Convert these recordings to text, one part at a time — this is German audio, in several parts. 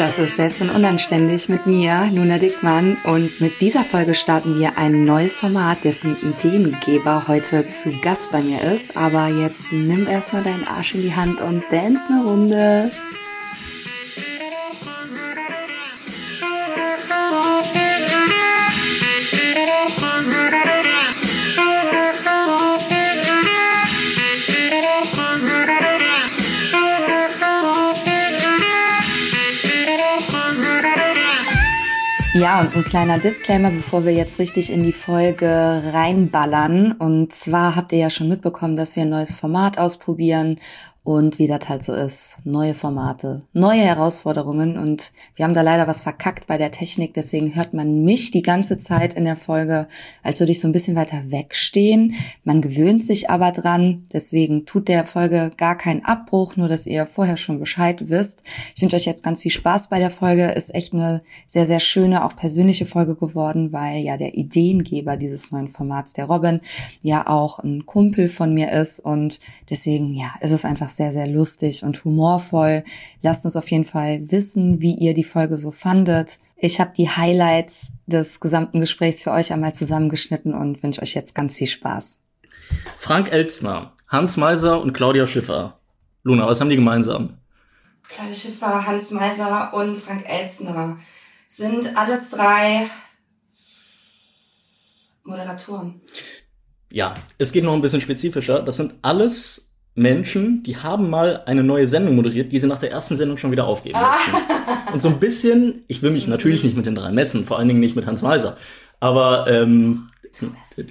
Das ist Selbst und Unanständig mit mir, Luna Dickmann. Und mit dieser Folge starten wir ein neues Format, dessen Ideengeber heute zu Gast bei mir ist. Aber jetzt nimm erstmal deinen Arsch in die Hand und dance eine Runde. Ja, und ein kleiner Disclaimer, bevor wir jetzt richtig in die Folge reinballern. Und zwar habt ihr ja schon mitbekommen, dass wir ein neues Format ausprobieren und wie das halt so ist. Neue Formate, neue Herausforderungen und wir haben da leider was verkackt bei der Technik, deswegen hört man mich die ganze Zeit in der Folge, als würde ich so ein bisschen weiter wegstehen. Man gewöhnt sich aber dran, deswegen tut der Folge gar keinen Abbruch, nur dass ihr vorher schon Bescheid wisst. Ich wünsche euch jetzt ganz viel Spaß bei der Folge. Ist echt eine sehr, sehr schöne, auch persönliche Folge geworden, weil ja der Ideengeber dieses neuen Formats, der Robin, ja auch ein Kumpel von mir ist und deswegen, ja, ist es einfach sehr lustig und humorvoll. Lasst uns auf jeden Fall wissen, wie ihr die Folge so fandet. Ich habe die Highlights des gesamten Gesprächs für euch einmal zusammengeschnitten und wünsche euch jetzt ganz viel Spaß. Frank Elzner, Hans Meiser und Claudia Schiffer. Luna, was haben die gemeinsam? Claudia Schiffer, Hans Meiser und Frank Elzner sind alles drei Moderatoren. Ja, es geht noch ein bisschen spezifischer. Das sind alles Menschen, die haben mal eine neue Sendung moderiert, die sie nach der ersten Sendung schon wieder aufgeben ah. mussten. Und so ein bisschen, ich will mich natürlich nicht mit den drei messen, vor allen Dingen nicht mit Hans Weiser. Aber ähm,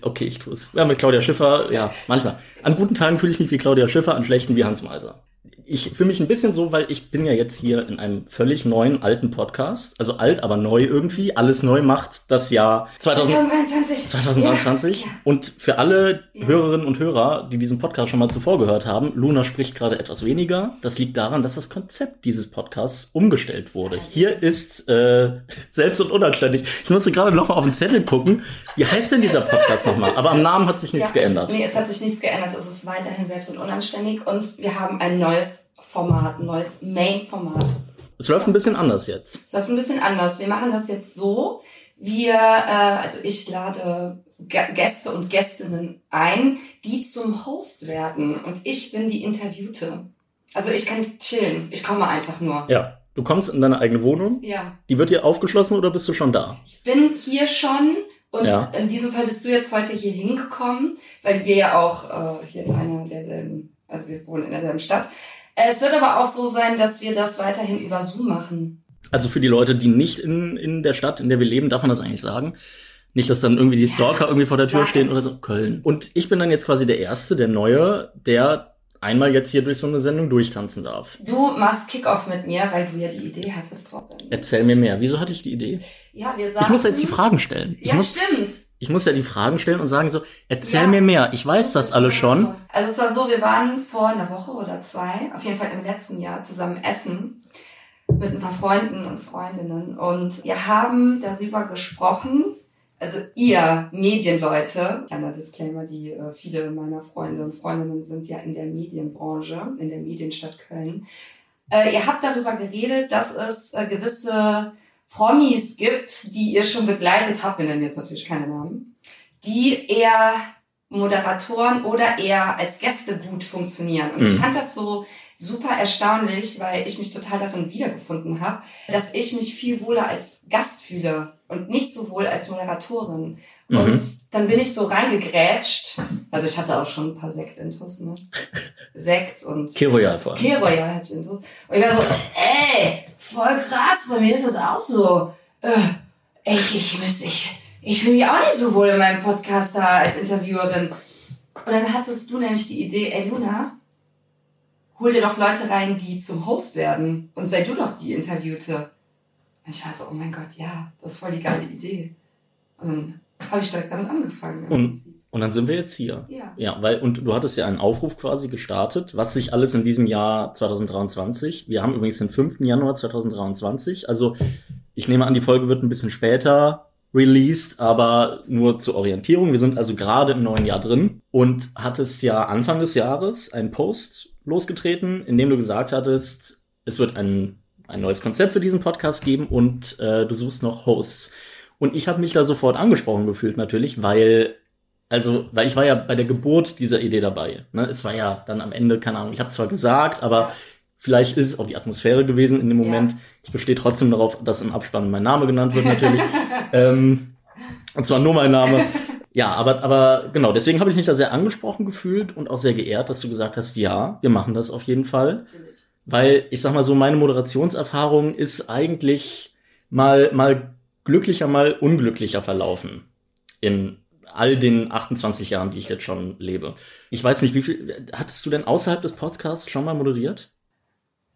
okay, ich tue es. Ja, mit Claudia Schiffer, ja, manchmal. An guten Tagen fühle ich mich wie Claudia Schiffer, an schlechten wie Hans Meiser ich fühle mich ein bisschen so, weil ich bin ja jetzt hier in einem völlig neuen, alten Podcast. Also alt, aber neu irgendwie. Alles neu macht das Jahr 2023. 2023. Ja, ja. Und für alle ja. Hörerinnen und Hörer, die diesen Podcast schon mal zuvor gehört haben, Luna spricht gerade etwas weniger. Das liegt daran, dass das Konzept dieses Podcasts umgestellt wurde. Hier ist äh, selbst und unanständig. Ich musste gerade noch mal auf den Zettel gucken. Wie heißt denn dieser Podcast nochmal? Aber am Namen hat sich nichts geändert. Nee, es hat sich nichts geändert. Es ist weiterhin selbst und unanständig. Und wir haben ein neues Format, ein neues Main-Format. Es läuft ein bisschen anders jetzt. Es läuft ein bisschen anders. Wir machen das jetzt so. Wir, äh, also ich lade Gäste und Gästinnen ein, die zum Host werden. Und ich bin die Interviewte. Also ich kann chillen. Ich komme einfach nur. Ja. Du kommst in deine eigene Wohnung. Ja. Die wird dir aufgeschlossen oder bist du schon da? Ich bin hier schon. Und ja. in diesem Fall bist du jetzt heute hier hingekommen, weil wir ja auch äh, hier in einer derselben, also wir wohnen in derselben Stadt. Es wird aber auch so sein, dass wir das weiterhin über Zoom machen. Also für die Leute, die nicht in, in der Stadt, in der wir leben, darf man das eigentlich sagen? Nicht, dass dann irgendwie die Stalker ja, irgendwie vor der Tür stehen oder so. Köln. Und ich bin dann jetzt quasi der Erste, der Neue, der einmal jetzt hier durch so eine Sendung durchtanzen darf. Du machst Kickoff mit mir, weil du ja die Idee hattest, Robin. Erzähl mir mehr. Wieso hatte ich die Idee? Ja, wir sagen. Ich muss jetzt die Fragen stellen. Ich ja, muss, stimmt. Ich muss ja die Fragen stellen und sagen so, erzähl ja, mir mehr. Ich weiß das, das alles schon. Toll. Also es war so, wir waren vor einer Woche oder zwei, auf jeden Fall im letzten Jahr zusammen essen mit ein paar Freunden und Freundinnen und wir haben darüber gesprochen, also ihr Medienleute, kleiner Disclaimer, die äh, viele meiner Freunde und Freundinnen sind ja in der Medienbranche, in der Medienstadt Köln. Äh, ihr habt darüber geredet, dass es äh, gewisse Promis gibt, die ihr schon begleitet habt, wir nennen jetzt natürlich keine Namen, die eher Moderatoren oder eher als Gäste gut funktionieren. Und mhm. ich fand das so super erstaunlich, weil ich mich total darin wiedergefunden habe, dass ich mich viel wohler als Gast fühle und nicht so wohl als Moderatorin. Mhm. Und dann bin ich so reingegrätscht. Also ich hatte auch schon ein paar Sekt-Intus, ne? Sekt und... K-Royal vor allem. K-Royal hatte ich Intus. Und ich war so, ey, voll krass, bei mir ist das auch so. Äh, ich, ich, ich, ich, ich fühle mich auch nicht so wohl in meinem Podcast da als Interviewerin. Und dann hattest du nämlich die Idee, ey Luna, hol dir doch Leute rein, die zum Host werden und sei du doch die Interviewte. Und ich war so, oh mein Gott, ja, das ist voll die geile Idee. Und dann habe ich direkt damit angefangen. Und, und dann sind wir jetzt hier. Ja. Ja, weil, und du hattest ja einen Aufruf quasi gestartet, was sich alles in diesem Jahr 2023, wir haben übrigens den 5. Januar 2023, also ich nehme an, die Folge wird ein bisschen später released, aber nur zur Orientierung. Wir sind also gerade im neuen Jahr drin und hattest ja Anfang des Jahres einen Post losgetreten, in dem du gesagt hattest, es wird einen ein neues Konzept für diesen Podcast geben und äh, du suchst noch Hosts. Und ich habe mich da sofort angesprochen gefühlt natürlich, weil also, weil ich war ja bei der Geburt dieser Idee dabei. Ne? Es war ja dann am Ende, keine Ahnung, ich habe zwar gesagt, aber vielleicht ist es auch die Atmosphäre gewesen in dem Moment. Ja. Ich bestehe trotzdem darauf, dass im Abspann mein Name genannt wird natürlich. ähm, und zwar nur mein Name. Ja, aber, aber genau, deswegen habe ich mich da sehr angesprochen gefühlt und auch sehr geehrt, dass du gesagt hast, ja, wir machen das auf jeden Fall. Natürlich. Weil ich sag mal so, meine Moderationserfahrung ist eigentlich mal, mal glücklicher, mal unglücklicher verlaufen. In all den 28 Jahren, die ich jetzt schon lebe. Ich weiß nicht, wie viel, hattest du denn außerhalb des Podcasts schon mal moderiert?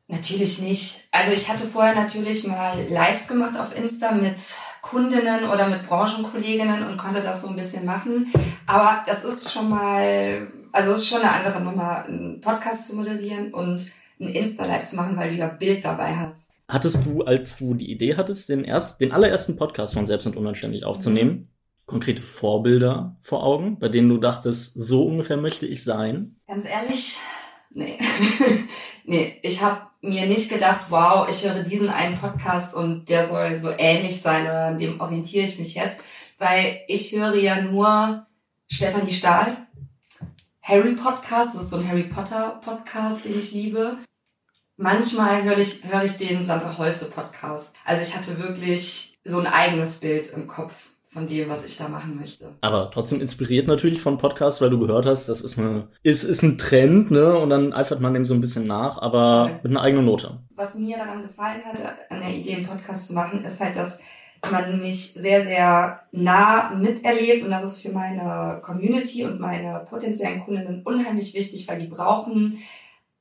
Natürlich nicht. Also ich hatte vorher natürlich mal Lives gemacht auf Insta mit Kundinnen oder mit Branchenkolleginnen und konnte das so ein bisschen machen. Aber das ist schon mal, also es ist schon eine andere Nummer, einen Podcast zu moderieren und ein Insta-Live zu machen, weil du ja Bild dabei hast. Hattest du, als du die Idee hattest, den erst, den allerersten Podcast von Selbst und Unanständig aufzunehmen, mhm. konkrete Vorbilder vor Augen, bei denen du dachtest, so ungefähr möchte ich sein? Ganz ehrlich, nee. nee, ich habe mir nicht gedacht, wow, ich höre diesen einen Podcast und der soll so ähnlich sein oder an dem orientiere ich mich jetzt, weil ich höre ja nur Stefanie Stahl, Harry Podcast, das ist so ein Harry Potter Podcast, den ich liebe. Manchmal höre ich, höre ich den Sandra Holze Podcast. Also ich hatte wirklich so ein eigenes Bild im Kopf von dem, was ich da machen möchte. Aber trotzdem inspiriert natürlich von Podcasts, weil du gehört hast, das ist eine, ist, ist ein Trend, ne? Und dann eifert man dem so ein bisschen nach, aber okay. mit einer eigenen Note. Was mir daran gefallen hat, an der Idee, einen Podcast zu machen, ist halt, dass man mich sehr, sehr nah miterlebt und das ist für meine Community und meine potenziellen Kundinnen unheimlich wichtig, weil die brauchen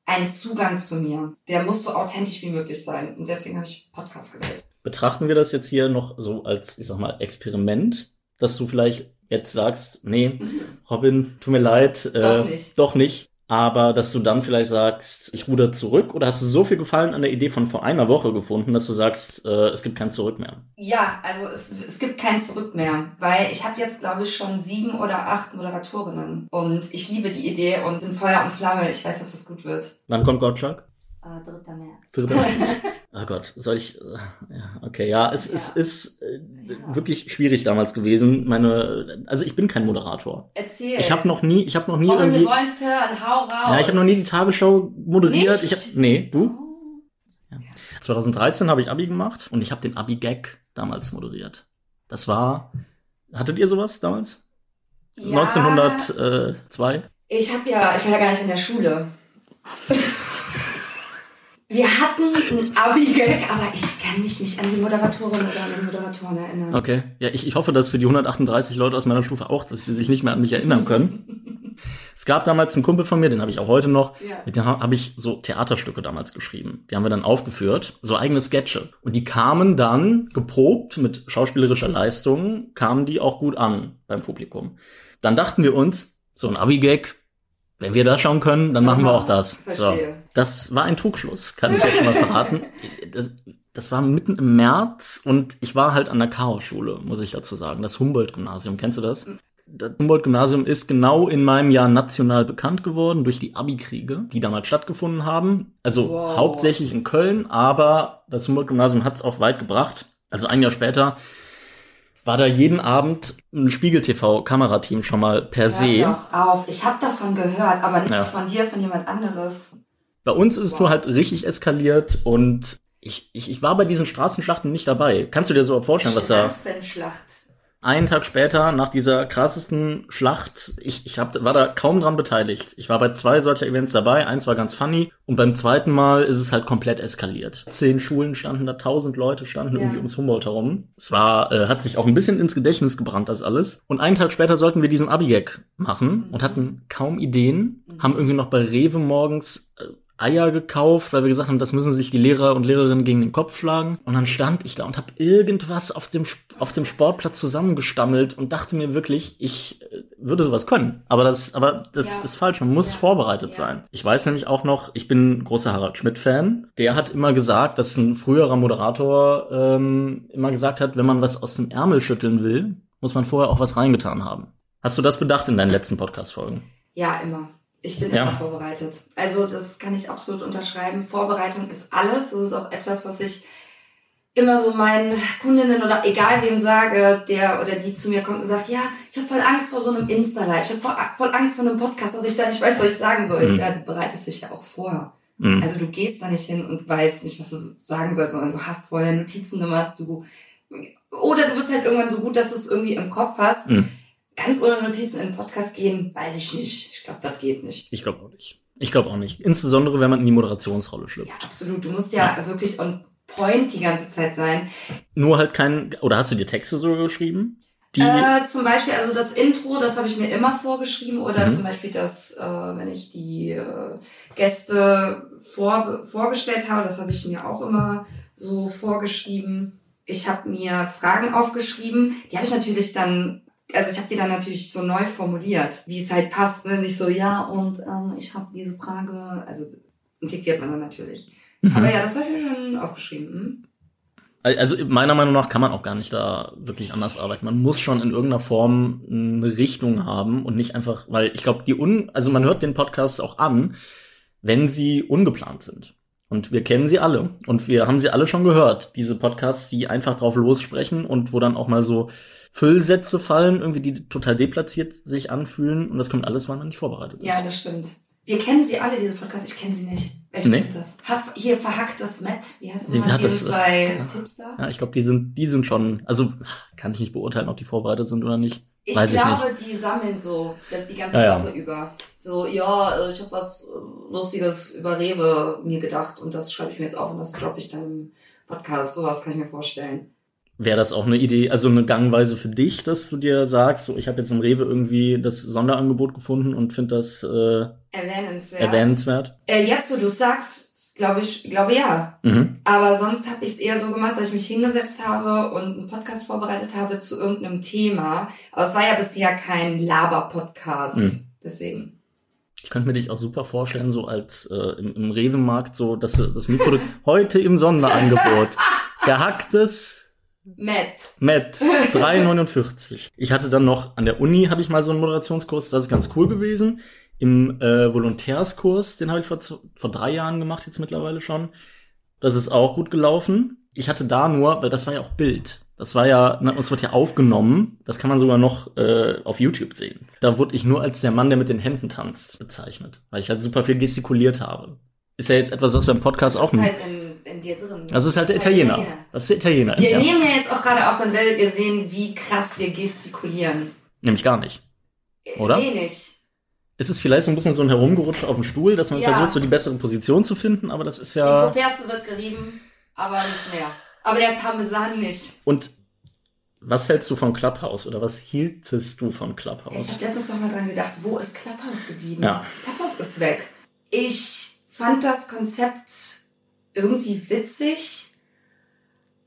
einen Zugang zu mir. Der muss so authentisch wie möglich sein und deswegen habe ich Podcast gewählt. Betrachten wir das jetzt hier noch so als, ich sag mal, Experiment, dass du vielleicht jetzt sagst, nee, mhm. Robin, tut mir leid, äh, doch nicht. Doch nicht aber dass du dann vielleicht sagst, ich ruder zurück oder hast du so viel Gefallen an der Idee von vor einer Woche gefunden, dass du sagst, äh, es gibt kein Zurück mehr? Ja, also es, es gibt kein Zurück mehr, weil ich habe jetzt, glaube ich, schon sieben oder acht Moderatorinnen und ich liebe die Idee und bin Feuer und Flamme. Ich weiß, dass das gut wird. Wann kommt Gottschalk? Äh, 3. März. 3. März. Oh Gott, soll ich, äh, ja, okay, ja, es, ja. es ist äh, wirklich schwierig damals gewesen. Meine, also ich bin kein Moderator. Erzähl. Ich habe noch nie, ich habe noch nie Komm, irgendwie. Wir wollen's hören, hau raus. Ja, ich habe noch nie die Tagesschau moderiert. Nicht? Ich hab, nee, du? Oh. Ja. 2013 habe ich Abi gemacht und ich habe den Abi-Gag damals moderiert. Das war, hattet ihr sowas damals? Ja. 1902? Ich habe ja, ich war ja gar nicht in der Schule. Wir hatten ein Abi-Gag, aber ich kann mich nicht an die Moderatorin oder an den Moderatoren erinnern. Okay. Ja, ich, ich hoffe, dass für die 138 Leute aus meiner Stufe auch, dass sie sich nicht mehr an mich erinnern können. es gab damals einen Kumpel von mir, den habe ich auch heute noch. Ja. Mit dem habe ich so Theaterstücke damals geschrieben. Die haben wir dann aufgeführt, so eigene Sketche. Und die kamen dann, geprobt mit schauspielerischer Leistung, kamen die auch gut an beim Publikum. Dann dachten wir uns, so ein Abi-Gag, wenn wir das schauen können, dann machen wir auch das. Verstehe. So. Das war ein Trugschluss, kann ich jetzt mal verraten. Das, das war mitten im März und ich war halt an der Chaos-Schule, muss ich dazu sagen. Das Humboldt-Gymnasium, kennst du das? Das Humboldt-Gymnasium ist genau in meinem Jahr national bekannt geworden durch die Abi-Kriege, die damals stattgefunden haben. Also wow. hauptsächlich in Köln, aber das Humboldt-Gymnasium hat es auch weit gebracht. Also ein Jahr später war da jeden Abend ein Spiegel-TV-Kamerateam schon mal per Hör se. doch auf, ich habe davon gehört, aber nicht ja. von dir, von jemand anderes. Bei uns ist wow. es nur halt richtig eskaliert und ich, ich, ich war bei diesen Straßenschlachten nicht dabei. Kannst du dir so vorstellen, was da... Straßenschlacht einen Tag später, nach dieser krassesten Schlacht, ich, ich hab, war da kaum dran beteiligt. Ich war bei zwei solcher Events dabei, eins war ganz funny und beim zweiten Mal ist es halt komplett eskaliert. Zehn Schulen standen da, tausend Leute standen ja. irgendwie ums Humboldt herum. Es war, äh, hat sich auch ein bisschen ins Gedächtnis gebrannt, das alles. Und einen Tag später sollten wir diesen Abigag machen und hatten kaum Ideen, haben irgendwie noch bei Rewe morgens äh, Eier gekauft, weil wir gesagt haben, das müssen sich die Lehrer und Lehrerinnen gegen den Kopf schlagen. Und dann stand ich da und habe irgendwas auf dem, auf dem Sportplatz zusammengestammelt und dachte mir wirklich, ich äh, würde sowas können. Aber das, aber das ja. ist falsch. Man muss ja. vorbereitet ja. sein. Ich weiß nämlich auch noch, ich bin großer Harald Schmidt-Fan. Der hat immer gesagt, dass ein früherer Moderator ähm, immer gesagt hat, wenn man was aus dem Ärmel schütteln will, muss man vorher auch was reingetan haben. Hast du das bedacht in deinen letzten Podcast-Folgen? Ja, immer Ich bin ja. immer vorbereitet. Also das kann ich absolut unterschreiben. Vorbereitung ist alles. Das ist auch etwas, was ich immer so meinen Kundinnen oder egal wem sage, der oder die zu mir kommt und sagt, ja, ich habe voll Angst vor so einem Insta-Live, ich habe voll, voll, Angst vor einem Podcast, dass ich da nicht weiß, was ich sagen soll. Mhm. Ich, ja, du bereitest dich ja auch vor. Mhm. Also du gehst da nicht hin und weißt nicht, was du sagen sollst, sondern du hast vorher Notizen gemacht, du oder du bist halt irgendwann so gut, dass du es irgendwie im Kopf hast. Mhm. Ganz ohne Notizen in den Podcast gehen, weiß ich nicht. Ich glaube, das geht nicht. Ich glaube auch nicht. Ich glaube auch nicht. Insbesondere, wenn man in die Moderationsrolle schlüpft. Ja, absolut. Du musst ja, ja. wirklich on point die ganze Zeit sein. Nur halt kein, oder hast du dir Texte so geschrieben? Die äh, zum Beispiel, also das Intro, das habe ich mir immer vorgeschrieben oder mhm. zum Beispiel das, äh, wenn ich die äh, Gäste vor, vorgestellt habe, das habe ich mir auch immer so vorgeschrieben. Ich habe mir Fragen aufgeschrieben, die habe ich natürlich dann, also ich habe die dann natürlich so neu formuliert, wie es halt passt, ne? nicht so ja und ähm, ich habe diese Frage, also integriert man dann natürlich. Mhm. Aber ja, das habe ich mir schon aufgeschrieben. Hm? Also meiner Meinung nach kann man auch gar nicht da wirklich anders arbeiten. Man muss schon in irgendeiner Form eine Richtung haben und nicht einfach, weil ich glaube, die un, also man hört den Podcast auch an, wenn sie ungeplant sind. Und wir kennen sie alle und wir haben sie alle schon gehört. Diese Podcasts, die einfach drauf lossprechen und wo dann auch mal so Füllsätze fallen, irgendwie die total deplatziert sich anfühlen und das kommt alles, weil man nicht vorbereitet ist. Ja, das stimmt. Wir kennen sie alle, diese Podcasts. Ich kenne sie nicht. Welche nee. sind das? Haf, hier verhacktes Met. Wie heißt das nochmal? Die zwei ja. Tipps da? Ja, ich glaube, die sind, die sind schon, also kann ich nicht beurteilen, ob die vorbereitet sind oder nicht. Ich Weiß glaube, ich die sammeln so die ganze ja, Woche ja. über. So, ja, äh, ich habe was äh, Lustiges über Rewe mir gedacht und das schreibe ich mir jetzt auf und das droppe ich dann im Podcast. Sowas kann ich mir vorstellen. Wäre das auch eine Idee, also eine Gangweise für dich, dass du dir sagst, so ich habe jetzt im Rewe irgendwie das Sonderangebot gefunden und finde das äh, erwähnenswert. erwähnenswert? Äh, jetzt, wo du sagst, glaube ich, glaube ja. Mhm. Aber sonst habe ich es eher so gemacht, dass ich mich hingesetzt habe und einen Podcast vorbereitet habe zu irgendeinem Thema. Aber es war ja bisher kein Laber-Podcast. Mhm. Deswegen. Ich könnte mir dich auch super vorstellen, so als äh, im, im Rewe-Markt, so dass das Mikrodukt heute im Sonderangebot gehacktes Matt. Matt, 3,49. Ich hatte dann noch, an der Uni hatte ich mal so einen Moderationskurs, das ist ganz cool gewesen. Im äh, Volontärskurs, den habe ich vor, vor drei Jahren gemacht, jetzt mittlerweile schon. Das ist auch gut gelaufen. Ich hatte da nur, weil das war ja auch Bild. Das war ja, ne, uns wird ja aufgenommen. Das kann man sogar noch äh, auf YouTube sehen. Da wurde ich nur als der Mann, der mit den Händen tanzt, bezeichnet, weil ich halt super viel gestikuliert habe. Ist ja jetzt etwas, was beim Podcast auch. Halt in dir drin. Das ist halt der Italiener. Italiener. Das ist der Italiener. Wir ja. nehmen ja jetzt auch gerade auf, dann werdet ihr sehen, wie krass wir gestikulieren. Nämlich gar nicht. Oder? Wenig. Es ist vielleicht so ein bisschen so ein Herumgerutscht auf dem Stuhl, dass man ja. versucht, so die bessere Position zu finden, aber das ist ja. Die Poperze wird gerieben, aber nicht mehr. Aber der Parmesan nicht. Und was hältst du von Clubhouse oder was hieltest du von Clubhouse? Ich habe letztens noch mal dran gedacht, wo ist Clubhouse geblieben? Ja. Clubhouse ist weg. Ich fand das Konzept irgendwie witzig,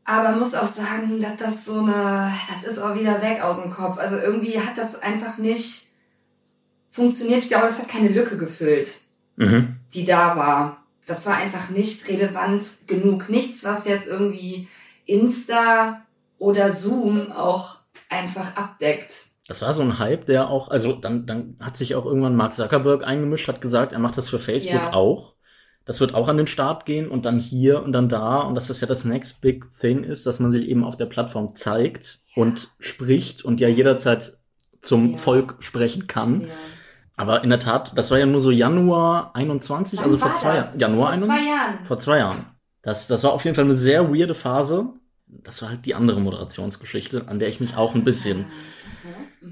aber muss auch sagen, dass das so eine, das ist auch wieder weg aus dem Kopf. Also irgendwie hat das einfach nicht funktioniert. Ich glaube, es hat keine Lücke gefüllt, mhm. die da war. Das war einfach nicht relevant genug. Nichts, was jetzt irgendwie Insta oder Zoom auch einfach abdeckt. Das war so ein Hype, der auch, also dann, dann hat sich auch irgendwann Mark Zuckerberg eingemischt, hat gesagt, er macht das für Facebook ja. auch das wird auch an den Start gehen und dann hier und dann da und dass das ja das next big thing ist, dass man sich eben auf der Plattform zeigt ja. und spricht und ja jederzeit zum ja. Volk sprechen kann. Aber in der Tat, das war ja nur so Januar 21, Wann also vor zwei Jahren. Januar vor zwei Jahren. Vor zwei Jahren. Das, das war auf jeden Fall eine sehr weirde Phase. Das war halt die andere Moderationsgeschichte, an der ich mich auch ein bisschen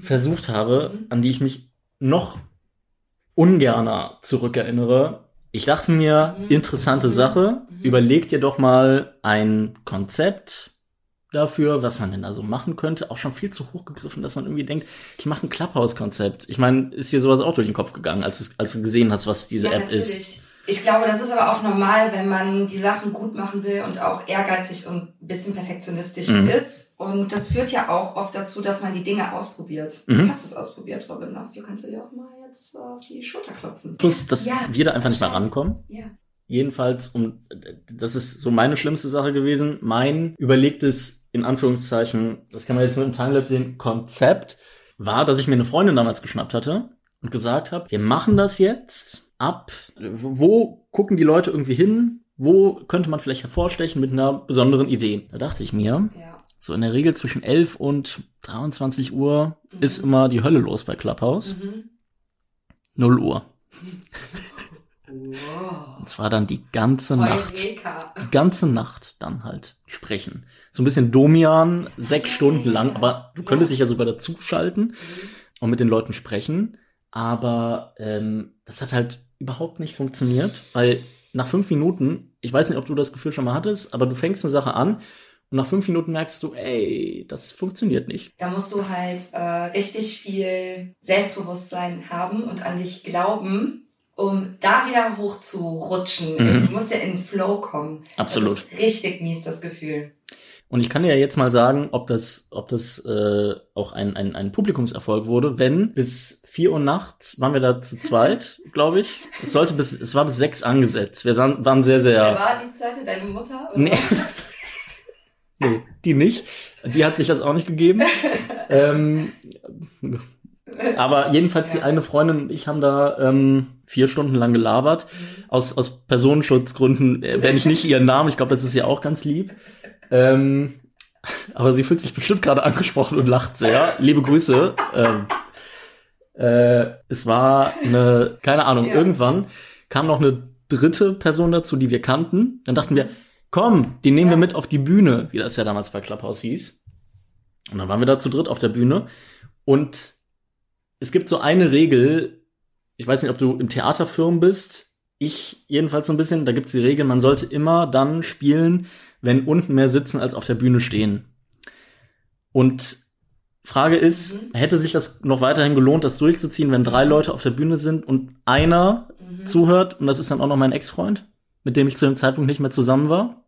versucht habe, an die ich mich noch ungerner zurückerinnere, ich dachte mir, interessante. Sache, mhm. überleg dir doch mal ein Konzept dafür, was man denn da so machen könnte. Auch schon viel zu hoch gegriffen, dass man irgendwie denkt, ich mache ein Clubhouse-Konzept. Ich meine, ist dir sowas auch durch den Kopf gegangen, als, es, als du gesehen hast, was diese ja, App natürlich. ist? Ich glaube, das ist aber auch normal, wenn man die Sachen gut machen will und auch ehrgeizig und ein bisschen perfektionistisch mhm. ist. Und das führt ja auch oft dazu, dass man die Dinge ausprobiert. Mhm. Du hast es ausprobiert, Robin. Dafür kannst du dir auch mal jetzt auf die Schulter klopfen. Plus, dass ja, wir da einfach nicht mehr rankommen. Ja. Jedenfalls, um, das ist so meine schlimmste Sache gewesen. Mein überlegtes, in Anführungszeichen, das kann man jetzt nur im Timelapse sehen, Konzept war, dass ich mir eine Freundin damals geschnappt hatte und gesagt habe, wir machen das jetzt ab. Wo gucken die Leute irgendwie hin? Wo könnte man vielleicht hervorstechen mit einer besonderen Idee? Da dachte ich mir, ja. so in der Regel zwischen 11 und 23 Uhr mhm. ist immer die Hölle los bei Clubhouse. Mhm. 0 Uhr. Wow. Und zwar dann die ganze Heureka. Nacht. Die ganze Nacht dann halt sprechen. So ein bisschen Domian, sechs. Stunden lang, aber du könntest ja. dich ja sogar dazuschalten und mit den Leuten sprechen. Aber ähm, das hat halt überhaupt nicht funktioniert, weil nach fünf Minuten, ich weiß nicht, ob du das Gefühl schon mal hattest, aber du fängst eine Sache an und nach fünf Minuten merkst du, ey, das funktioniert nicht. Da musst du halt äh, richtig viel Selbstbewusstsein haben und an dich glauben, um da wieder hoch zu rutschen. Mhm. Du musst ja in den Flow kommen. Absolut. Richtig mies, das Gefühl. Und ich kann dir ja jetzt mal sagen, ob das, ob das äh, auch ein, ein, ein Publikumserfolg wurde, wenn bis vier Uhr nachts waren wir da zu zweit, glaube ich. Es sollte bis, es war bis sechs angesetzt. Wir waren sehr, sehr. Wer war die zweite, deine Mutter? Oder? Nee. nee, die nicht. Die hat sich das auch nicht gegeben. ähm, aber jedenfalls die eine Freundin und ich haben da ähm, vier Stunden lang gelabert. Mhm. Aus, aus Personenschutzgründen werde ich nicht ihren Namen. Ich glaube, das ist ja auch ganz lieb. Ähm, aber sie fühlt sich bestimmt gerade angesprochen und lacht sehr. Liebe Grüße. Ähm, äh, es war eine, keine Ahnung, ja. irgendwann kam noch eine dritte Person dazu, die wir kannten. Dann dachten wir, komm, die nehmen ja. wir mit auf die Bühne, wie das ja damals bei Clubhouse hieß. Und dann waren wir da zu dritt auf der Bühne. Und es gibt so eine Regel, ich weiß nicht, ob du im Theaterfirmen bist. Ich jedenfalls so ein bisschen, da gibt's die Regel, man sollte immer dann spielen, wenn unten mehr sitzen als auf der Bühne stehen. Und Frage ist, mhm. hätte sich das noch weiterhin gelohnt, das durchzuziehen, wenn drei Leute auf der Bühne sind und einer mhm. zuhört und das ist dann auch noch mein Ex-Freund, mit dem ich zu dem Zeitpunkt nicht mehr zusammen war?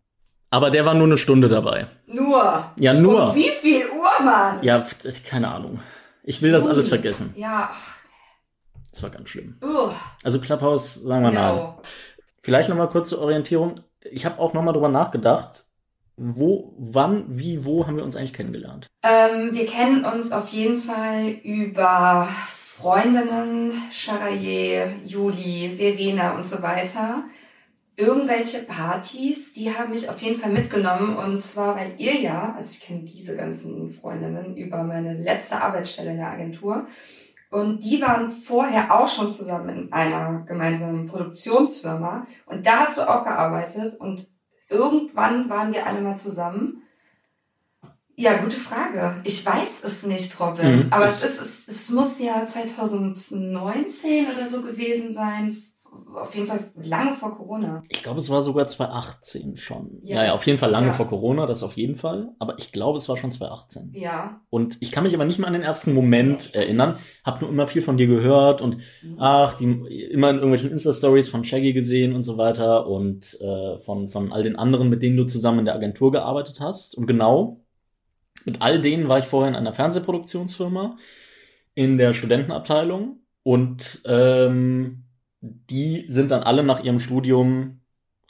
Aber der war nur eine Stunde dabei. Nur? Ja, nur. Und wie viel Uhr, Mann? Ja, keine Ahnung. Ich will das alles vergessen. Ja. Das war ganz schlimm. Uh. Also Clubhouse, sagen wir mal. Vielleicht noch mal kurz zur Orientierung. Ich habe auch noch mal drüber nachgedacht wo, wann, wie, wo haben wir uns eigentlich kennengelernt? Ähm, wir kennen uns auf jeden Fall über Freundinnen, Charaye, Juli, Verena und so weiter. Irgendwelche Partys, die haben mich auf jeden Fall mitgenommen und zwar, weil ihr ja, also ich kenne diese ganzen Freundinnen über meine letzte Arbeitsstelle in der Agentur und die waren vorher auch schon zusammen in einer gemeinsamen Produktionsfirma und da hast du auch gearbeitet und irgendwann waren wir alle mal zusammen. Ja, gute Frage. Ich weiß es nicht, Robin. Mhm, Aber es, ist, es, es muss ja 2019 oder so gewesen sein, auf jeden Fall lange vor Corona. Ich glaube, es war sogar 2018 schon. Ja, ja, auf jeden Fall lange ja. vor Corona, das auf jeden Fall. Aber ich glaube, es war schon 2018. Ja. Und ich kann mich aber nicht mehr an den ersten Moment ja, erinnern. Hab nur immer viel von dir gehört und mhm. ach, die immer in irgendwelchen Insta-Stories von Shaggy gesehen und so weiter und äh, von, von all den anderen, mit denen du zusammen in der Agentur gearbeitet hast. Und genau, mit all denen war ich vorher in einer Fernsehproduktionsfirma in der Studentenabteilung und ähm, die sind dann alle nach ihrem Studium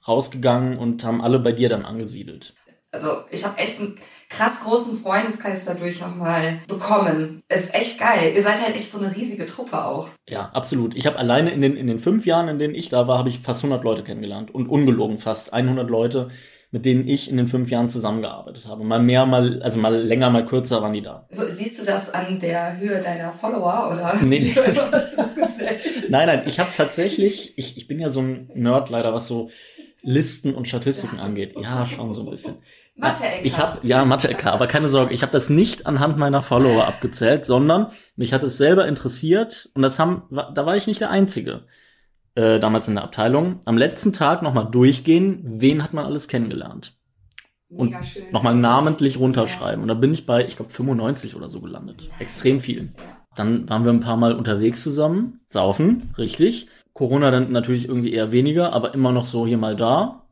rausgegangen und haben alle bei dir dann angesiedelt. Also ich habe echt einen krass großen Freundeskreis dadurch nochmal bekommen. Ist echt geil. Ihr seid halt echt so eine riesige Truppe auch. Ja, absolut. Ich habe alleine in den, in den fünf Jahren, in denen ich da war, habe ich fast 100 Leute kennengelernt. Und ungelogen fast 100 Leute, mit denen ich in den fünf Jahren zusammengearbeitet habe. Mal mehr, mal, also mal länger, mal kürzer waren die da. Siehst du das an der Höhe deiner Follower oder? Nee. nein, nein, ich habe tatsächlich, ich, ich bin ja so ein Nerd leider, was so Listen und Statistiken angeht. Ja, schon so ein bisschen. Mathe-LK. Ich habe ja Mathe-LK, aber keine Sorge, ich habe das nicht anhand meiner Follower abgezählt, sondern mich hat es selber interessiert und das haben, da war ich nicht der Einzige äh, damals in der Abteilung, am letzten Tag nochmal durchgehen, wen hat man alles kennengelernt. Und nochmal namentlich runterschreiben. Und da bin ich bei, ich glaube, 95 oder so gelandet. Extrem viel. Dann waren wir ein paar Mal unterwegs zusammen, saufen, richtig. Corona dann natürlich irgendwie eher weniger, aber immer noch so hier mal da.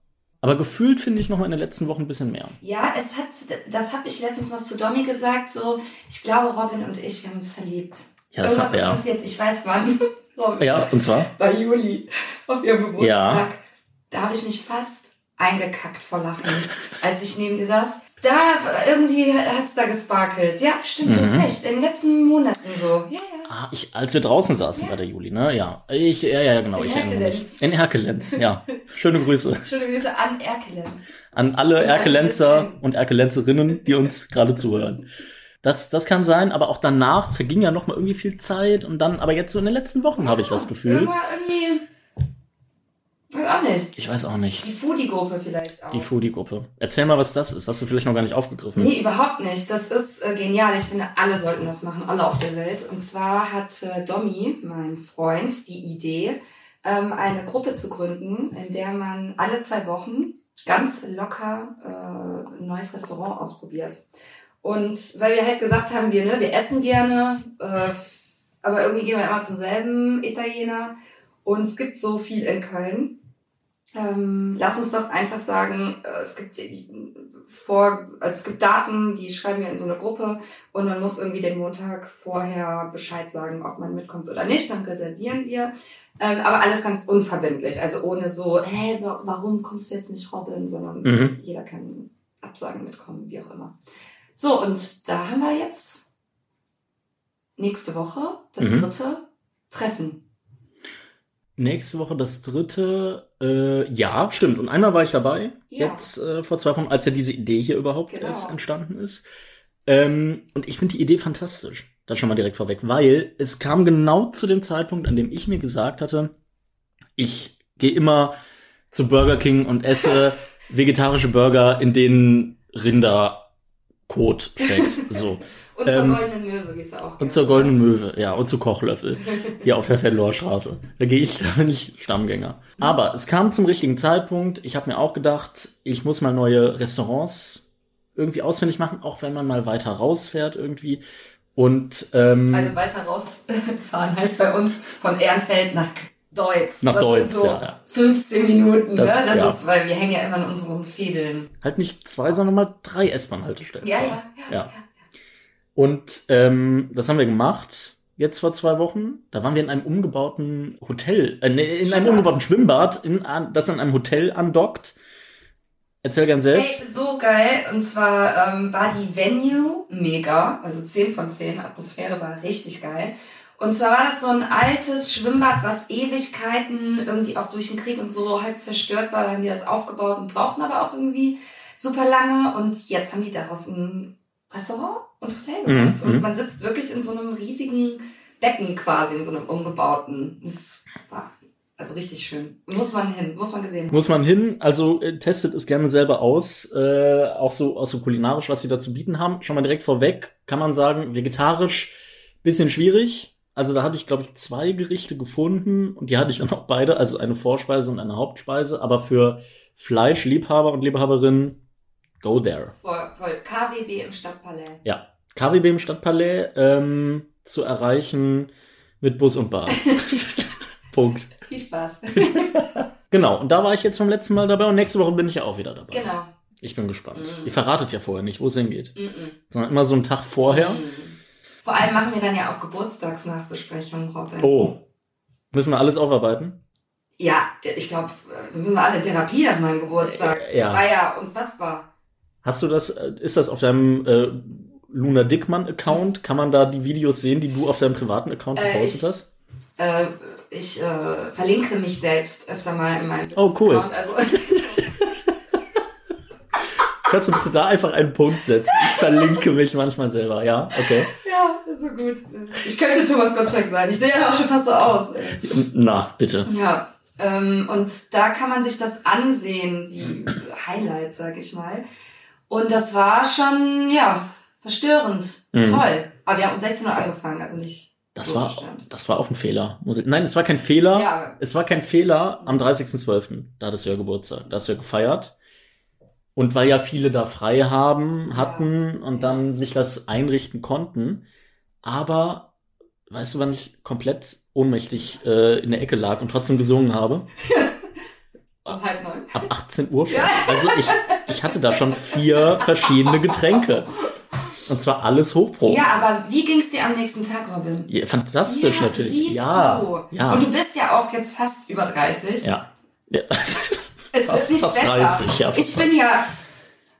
Aber gefühlt finde ich noch mal in den letzten Wochen ein bisschen mehr. Ja, es hat, das habe ich letztens noch zu Domi gesagt, so, ich glaube, Robin und ich, wir haben uns verliebt. Ja, das Irgendwas hat, ja. ist passiert, ich weiß wann. Ja, und zwar? Bei Juli, auf ihrem Geburtstag. Ja. Da habe ich mich fast eingekackt vor Lachen, als ich neben dir saß. Da irgendwie hat's da gesparkelt. Ja, stimmt, du hast recht. In den letzten Monaten so. Ja, ja. Ah, ich, als wir draußen saßen bei der Juli, ne? Ja. Ich, ja, ja, genau. In ich Erkelenz. mich. In Erkelenz, ja. Schöne Grüße Schöne Grüße an Erkelenz. an alle Erkelenzer Erkelenz. und Erkelenzerinnen, die uns gerade zuhören. Das, das kann sein, aber auch danach verging ja noch mal irgendwie viel Zeit und dann, aber jetzt so in den letzten Wochen habe ich das Gefühl. Irgendwann irgendwie. Weiß auch nicht. Ich weiß auch nicht. Die Foodie-Gruppe vielleicht auch. Die Foodie-Gruppe. Erzähl mal, was das ist. Hast du vielleicht noch gar nicht aufgegriffen. Nee, überhaupt nicht. Das ist äh, genial. Ich finde, alle sollten das machen, alle auf der Welt. Und zwar hat äh, Domi, mein Freund, die Idee, ähm, eine Gruppe zu gründen, in der man alle zwei Wochen ganz locker äh, ein neues Restaurant ausprobiert. Und weil wir halt gesagt haben, wir, ne, wir essen gerne, äh, aber irgendwie gehen wir immer zum selben Italiener. Und es gibt so viel in Köln. Ähm, lass uns doch einfach sagen, äh, es gibt vor, also es gibt Daten, die schreiben wir in so eine Gruppe und man muss irgendwie den Montag vorher Bescheid sagen, ob man mitkommt oder nicht, dann reservieren wir. Ähm, aber alles ganz unverbindlich, also ohne so, wa- warum kommst du jetzt nicht, Robin, sondern Mhm. jeder kann absagen, mitkommen, wie auch immer. So, und da haben wir jetzt nächste Woche das Mhm. dritte Treffen. Nächste Woche das dritte, äh, ja, stimmt. Und einmal war ich dabei, Ja. jetzt äh, vor zwei Wochen, als ja diese Idee hier überhaupt Genau. erst entstanden ist. Ähm, und ich finde die Idee fantastisch. Das schon mal direkt vorweg, weil es kam genau zu dem Zeitpunkt, an dem ich mir gesagt hatte, ich gehe immer zu Burger King und esse vegetarische Burger, in denen Rinderkot steckt. So. Und zur Ähm, goldenen Möwe gehst du auch. Und zur Goldenen Möwe, ja, und zu Kochlöffel. Hier auf der Fenloher Straße. Da gehe ich, da bin ich Stammgänger. Aber es kam zum richtigen Zeitpunkt. Ich habe mir auch gedacht, ich muss mal neue Restaurants irgendwie ausfindig machen, auch wenn man mal weiter rausfährt irgendwie. Und ähm, Also weiter rausfahren heißt bei uns von Ehrenfeld nach Deutz. Nach das Deutz, ist so ja, ja. 15 Minuten, Das- ne? Das ja. ist, weil wir hängen ja immer in unseren Fädeln. halt nicht zwei, sondern mal drei S-Bahn-Haltestellen. Ja, ja, ja. ja. Und ähm, das haben wir gemacht. Jetzt vor zwei Wochen, da waren wir in einem umgebauten Hotel, äh, in einem umgebauten Schwimmbad, in, das an einem Hotel andockt. Erzähl gern selbst. so geil. Und zwar ähm, war die Venue mega, also 10 von 10. Atmosphäre war richtig geil. Und zwar war das so ein altes Schwimmbad, was Ewigkeiten irgendwie auch durch den Krieg und so halb zerstört war. Dann haben die das aufgebaut und brauchten aber auch irgendwie super lange. Und jetzt haben die daraus ein Restaurant und Hotel gemacht. Mhm, mhm. Und man sitzt wirklich in so einem riesigen Becken quasi, in so einem umgebauten. Das war also richtig schön. Muss man hin, muss man gesehen haben. Muss man hin, also äh, testet es gerne selber aus, äh, auch so, auch so kulinarisch, was sie da zu bieten haben. Schon mal direkt vorweg kann man sagen, vegetarisch bisschen schwierig. Also da hatte ich, glaube ich, zwei Gerichte gefunden und die hatte ich dann auch beide, also eine Vorspeise und eine Hauptspeise. Aber für Fleischliebhaber und Liebhaberinnen, go there. Voll, voll. KWB im Stadtpalais. Ja, KWB im Stadtpalais ähm, zu erreichen mit Bus und Bahn. Punkt. Viel Spaß. Genau, und da war ich jetzt vom letzten Mal dabei und nächste Woche bin ich ja auch wieder dabei. genau. Ich bin gespannt. Mhm. Ihr verratet ja vorher nicht, wo es hingeht. Mhm. Sondern immer so einen Tag vorher. Mhm. Vor allem machen wir dann ja auch Geburtstagsnachbesprechungen, Robin. Oh. Müssen wir alles aufarbeiten? Ja, ich glaube, wir müssen alle in Therapie nach meinem Geburtstag. Äh, ja. War ja unfassbar. Hast du das, äh, ist das auf deinem äh, Luna Dickmann-Account? Kann man da die Videos sehen, die du auf deinem privaten Account Äh, gepostet ich- hast? Äh, ich äh, verlinke mich selbst öfter mal in meinem Oh, cool. Business-Account. Also, Kannst du bitte da einfach einen Punkt setzen? Ich verlinke mich manchmal selber, ja? Okay. ja, ist so gut. Ich könnte Thomas Gottschalk sein. Ich sehe ja auch schon fast so aus. Ey. Na, bitte. Ja, ähm, und da kann man sich das ansehen, die Highlights, sag ich mal. Und das war schon, ja, verstörend. Mhm. Toll. Aber wir haben um 16 Uhr angefangen, also nicht Das so war, verstörend. das war auch ein Fehler. Nein, es war kein Fehler. Ja, Es war kein Fehler am 30.12. Da hattest du ja Geburtstag. Da hast du ja gefeiert. Und weil ja viele da frei haben, hatten und dann sich das einrichten konnten. Aber weißt du, wann ich komplett ohnmächtig äh, in der Ecke lag und trotzdem gesungen habe? Um halb neun. Ab 18 Uhr schon. Also ich, ich hatte da schon vier verschiedene Getränke. Und zwar alles Hochpro. Ja, aber wie ging's dir am nächsten Tag, Robin? Ja, fantastisch ja, natürlich. Siehst ja, du. ja. Und du bist ja auch jetzt fast über 30. ja. ja. Es fast, ist nicht besser. 30, ja, ich bin ja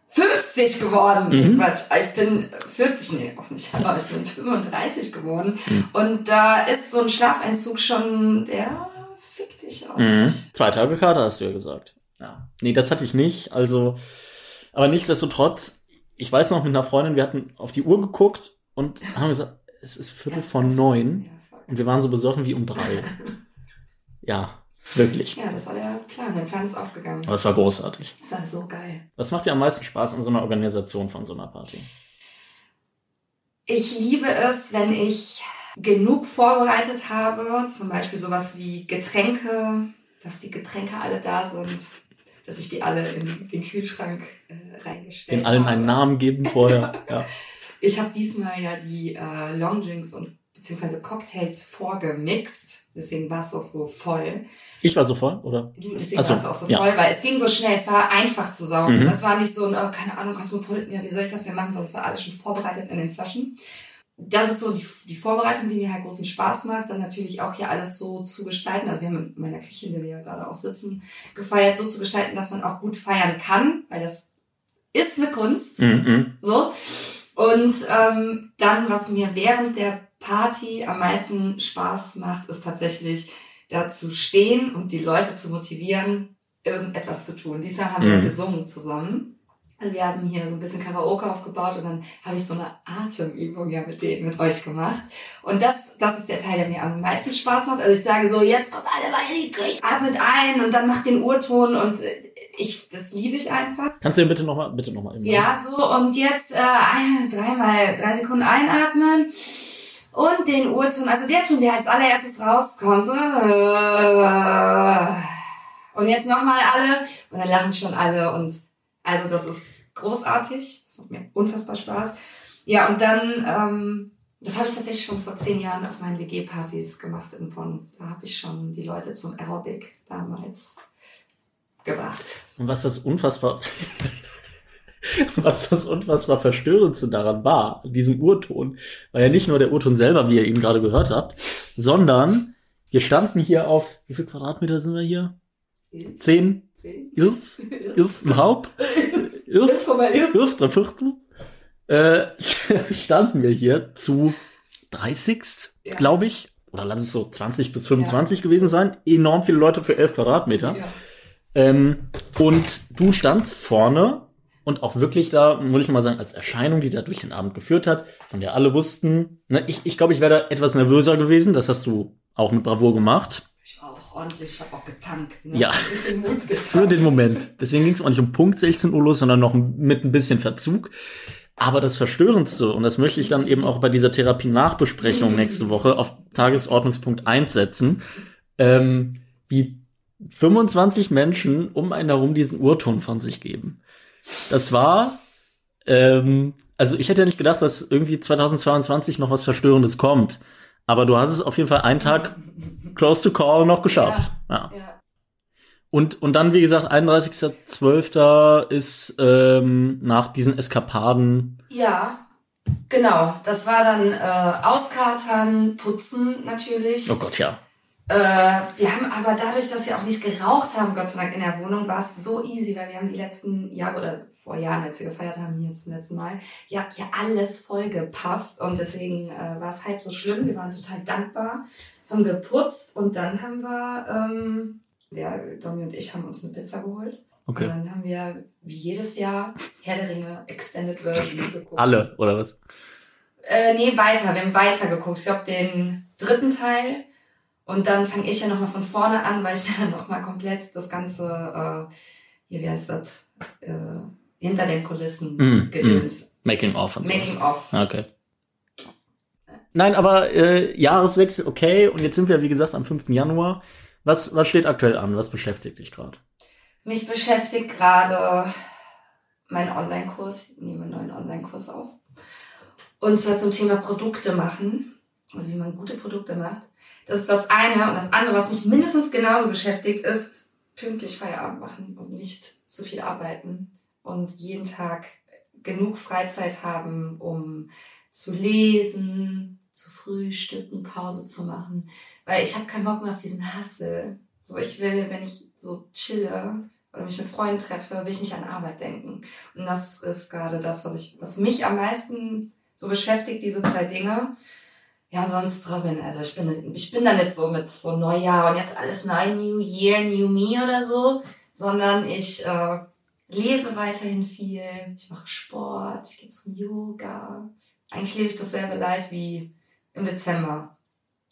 50 geworden. Mhm. Quatsch, ich bin 40, nee, auch nicht, aber ich bin 35 geworden. Mhm. Und da ist so ein Schlafeinzug schon, der fickt dich auch. Mhm. Zwei Tage Kater hast du ja gesagt. Ja. Nee, das hatte ich nicht. Also, aber nichtsdestotrotz, ich weiß noch mit einer Freundin, wir hatten auf die Uhr geguckt und haben gesagt, es ist Viertel von neun. Und wir waren so besoffen wie um drei. ja, wirklich. Ja, das war der Plan. Der Plan ist aufgegangen. Aber es war großartig. Das war so geil. Was macht dir am meisten Spaß an so einer Organisation von so einer Party? Ich liebe es, wenn ich genug vorbereitet habe, zum Beispiel sowas wie Getränke, dass die Getränke alle da sind, dass ich die alle in den Kühlschrank äh, reingestellt habe. Den allen einen Namen geben vorher. ja. Ich habe diesmal ja die äh, Longdrinks und beziehungsweise Cocktails vorgemixt. Deswegen war es auch so voll. Ich war so voll, oder? Du, deswegen so, warst du auch so ja. voll, weil es ging so schnell, es war einfach zu saugen. Mhm. Das war nicht so ein, oh, keine Ahnung, Kosmopoliten, ja, wie soll ich das denn machen? Sondern es war alles schon vorbereitet in den Flaschen. Das ist so die, die Vorbereitung, die mir halt großen Spaß macht. Dann natürlich auch hier alles so zu gestalten. Also wir haben in meiner Küche, in der wir ja gerade auch sitzen, gefeiert, so zu gestalten, dass man auch gut feiern kann, weil das ist eine Kunst. Mhm. So. Und ähm, dann, was mir während der Party am meisten Spaß macht, ist tatsächlich da zu stehen und die Leute zu motivieren, irgendetwas zu tun. Diesmal haben mhm. wir gesungen zusammen. Also wir haben hier so ein bisschen Karaoke aufgebaut und dann habe ich so eine Atemübung ja mit denen, mit euch gemacht. Und das, das ist der Teil, der mir am meisten Spaß macht. Also ich sage so, jetzt kommt alle mal in die Küche, atmet ein und dann macht den Urton und äh, ich, das liebe ich einfach. Kannst du den bitte nochmal, bitte nochmal Ja, so und jetzt äh, dreimal, drei Sekunden einatmen. Und den Urton, also der Ton, der als allererstes rauskommt. So, äh, und jetzt nochmal alle. Und dann lachen schon alle. Und also das ist großartig. Das macht mir unfassbar Spaß. Ja, und dann, ähm, das habe ich tatsächlich schon vor zehn Jahren auf meinen WG-Partys gemacht in Bonn. Da habe ich schon die Leute zum Aerobic damals gebracht. Und was das unfassbar was das unfassbar Verstörendste daran war, diesem Urton, war ja nicht nur der Urton selber, wie ihr ihn gerade gehört habt, sondern wir standen hier auf, wie viel Quadratmeter sind wir hier? Zehn? Zehn? Irf? Irf überhaupt? Irf? Irf, drei Viertel? Äh, standen wir hier zu 30, ja. glaube ich. Oder lass es so 20 bis 25 ja. gewesen sein. Enorm viele Leute für 11 Quadratmeter. Ja. Ähm, und du standst vorne und auch wirklich da, muss ich mal sagen, als Erscheinung, die da durch den Abend geführt hat, von der alle wussten, ne, ich, ich glaube, ich wäre da etwas nervöser gewesen, das hast du auch mit Bravour gemacht. Ich auch ordentlich, ich habe auch getankt. Ne? Ja, getankt. für den Moment. Deswegen ging es auch nicht um Punkt 16 Uhr los, sondern noch mit ein bisschen Verzug. Aber das Verstörendste, und das möchte ich dann eben auch bei dieser Therapie-Nachbesprechung nächste Woche auf Tagesordnungspunkt 1 setzen, ähm, wie 25 Menschen um einen herum diesen Urton von sich geben. Das war, ähm, also ich hätte ja nicht gedacht, dass irgendwie 2022 noch was Verstörendes kommt. Aber du hast es auf jeden Fall einen Tag close to call noch geschafft. Ja. ja. Und, und dann, wie gesagt, 31.12. ist ähm, nach diesen Eskapaden. Ja, genau. Das war dann äh, Auskatern, Putzen natürlich. Oh Gott, ja. Äh, wir haben aber dadurch, dass wir auch nicht geraucht haben, Gott sei Dank in der Wohnung, war es so easy, weil wir haben die letzten Jahre oder vor Jahren, als wir gefeiert haben, hier zum letzten Mal, ja, ja alles voll gepafft und deswegen äh, war es halb so schlimm. Wir waren total dankbar, haben geputzt und dann haben wir, ähm, ja, Domi und ich haben uns eine Pizza geholt. Okay. Und dann haben wir, wie jedes Jahr, Herr der Ringe Extended Version geguckt. Alle, oder was? Äh, nee, weiter. Wir haben weiter geguckt. Ich glaube, den dritten Teil und dann fange ich ja nochmal von vorne an, weil ich mir dann nochmal komplett das Ganze, äh, hier, wie heißt das, äh, hinter den Kulissen mm, gedöns. Mm. Making off und so. Making off. Okay. Nein, aber äh, Jahreswechsel, okay. Und jetzt sind wir, wie gesagt, am 5. Januar. Was, was steht aktuell an? Was beschäftigt dich gerade? Mich beschäftigt gerade mein Online-Kurs. Ich nehme einen neuen Online-Kurs auf. Und zwar zum Thema Produkte machen. Also wie man gute Produkte macht. Das ist das eine. Und das andere, was mich mindestens genauso beschäftigt, ist pünktlich Feierabend machen und nicht zu viel arbeiten und jeden Tag genug Freizeit haben, um zu lesen, zu frühstücken, Pause zu machen. Weil ich habe keinen Bock mehr auf diesen Hassel. So, ich will, wenn ich so chille oder mich mit Freunden treffe, will ich nicht an Arbeit denken. Und das ist gerade das, was ich, was mich am meisten so beschäftigt, diese zwei Dinge. Ja, sonst Robin, also ich bin, ich bin da nicht so mit so Neujahr und jetzt alles neu, New Year, New Me oder so, sondern ich äh, lese weiterhin viel, ich mache Sport, ich gehe zum Yoga. Eigentlich lebe ich dasselbe live wie im Dezember.